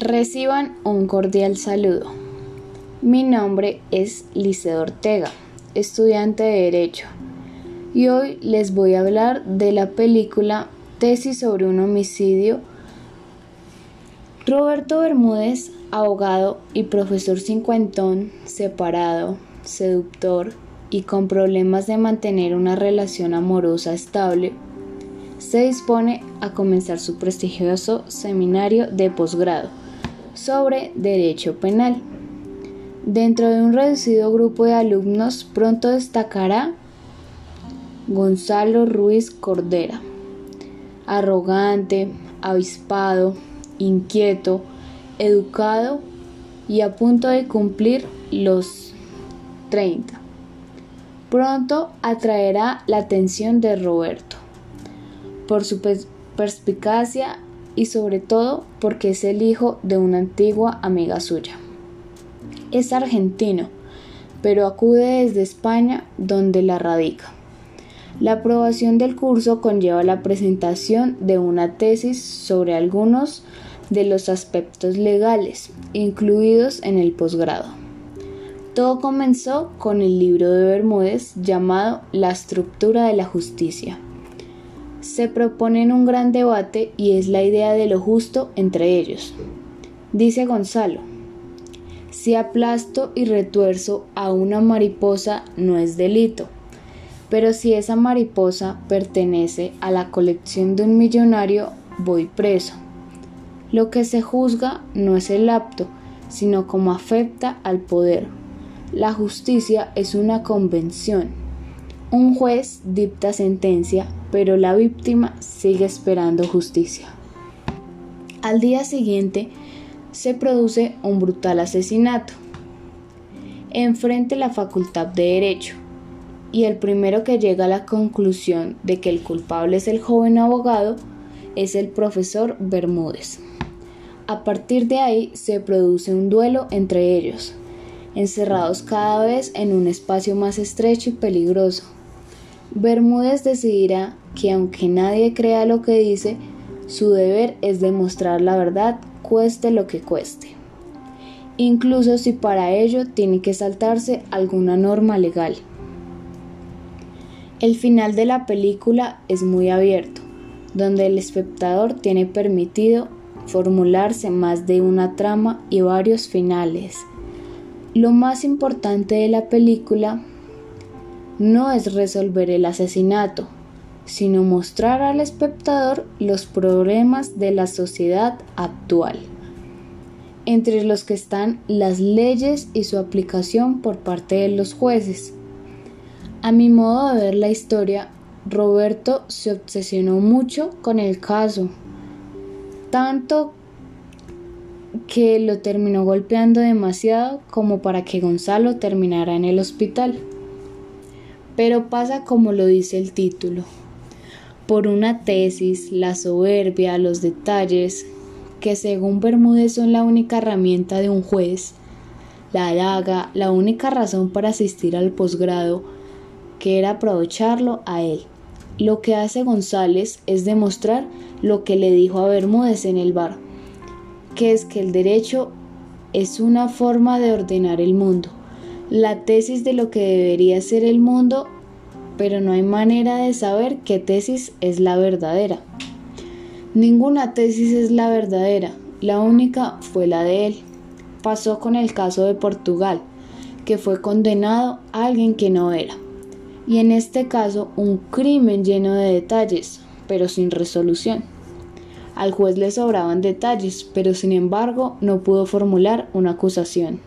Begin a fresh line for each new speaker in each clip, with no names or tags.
Reciban un cordial saludo. Mi nombre es Liceo Ortega, estudiante de Derecho, y hoy les voy a hablar de la película Tesis sobre un homicidio. Roberto Bermúdez, abogado y profesor cincuentón, separado, seductor y con problemas de mantener una relación amorosa estable, se dispone a comenzar su prestigioso seminario de posgrado sobre Derecho Penal. Dentro de un reducido grupo de alumnos pronto destacará Gonzalo Ruiz Cordera, arrogante, avispado, inquieto, educado y a punto de cumplir los 30. Pronto atraerá la atención de Roberto por su perspicacia y sobre todo porque es el hijo de una antigua amiga suya. Es argentino, pero acude desde España donde la radica. La aprobación del curso conlleva la presentación de una tesis sobre algunos de los aspectos legales incluidos en el posgrado. Todo comenzó con el libro de Bermúdez llamado La estructura de la justicia se proponen un gran debate y es la idea de lo justo entre ellos. Dice Gonzalo, si aplasto y retuerzo a una mariposa no es delito, pero si esa mariposa pertenece a la colección de un millonario, voy preso. Lo que se juzga no es el apto, sino como afecta al poder. La justicia es una convención un juez dicta sentencia, pero la víctima sigue esperando justicia. Al día siguiente se produce un brutal asesinato. Enfrente la Facultad de Derecho, y el primero que llega a la conclusión de que el culpable es el joven abogado es el profesor Bermúdez. A partir de ahí se produce un duelo entre ellos, encerrados cada vez en un espacio más estrecho y peligroso, Bermúdez decidirá que aunque nadie crea lo que dice, su deber es demostrar la verdad cueste lo que cueste, incluso si para ello tiene que saltarse alguna norma legal. El final de la película es muy abierto, donde el espectador tiene permitido formularse más de una trama y varios finales. Lo más importante de la película no es resolver el asesinato, sino mostrar al espectador los problemas de la sociedad actual, entre los que están las leyes y su aplicación por parte de los jueces. A mi modo de ver la historia, Roberto se obsesionó mucho con el caso, tanto que lo terminó golpeando demasiado como para que Gonzalo terminara en el hospital. Pero pasa como lo dice el título. Por una tesis, la soberbia, los detalles, que según Bermúdez son la única herramienta de un juez, la daga, la única razón para asistir al posgrado, que era aprovecharlo a él. Lo que hace González es demostrar lo que le dijo a Bermúdez en el bar, que es que el derecho es una forma de ordenar el mundo la tesis de lo que debería ser el mundo, pero no hay manera de saber qué tesis es la verdadera. Ninguna tesis es la verdadera, la única fue la de él. Pasó con el caso de Portugal, que fue condenado a alguien que no era. Y en este caso un crimen lleno de detalles, pero sin resolución. Al juez le sobraban detalles, pero sin embargo no pudo formular una acusación.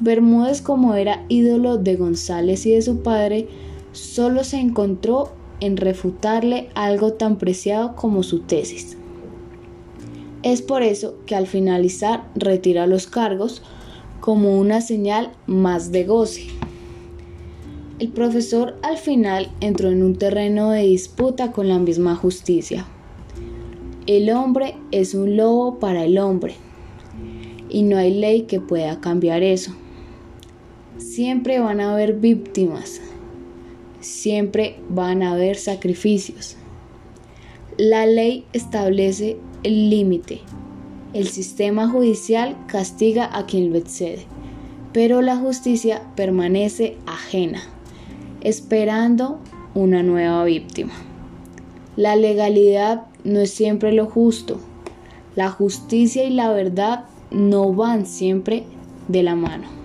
Bermúdez, como era ídolo de González y de su padre, solo se encontró en refutarle algo tan preciado como su tesis. Es por eso que al finalizar retira los cargos como una señal más de goce. El profesor al final entró en un terreno de disputa con la misma justicia. El hombre es un lobo para el hombre y no hay ley que pueda cambiar eso. Siempre van a haber víctimas, siempre van a haber sacrificios. La ley establece el límite El sistema judicial castiga a quien lo excede, pero la justicia permanece ajena, esperando una nueva víctima. La legalidad no es siempre lo justo. La justicia y la verdad no van siempre de la mano.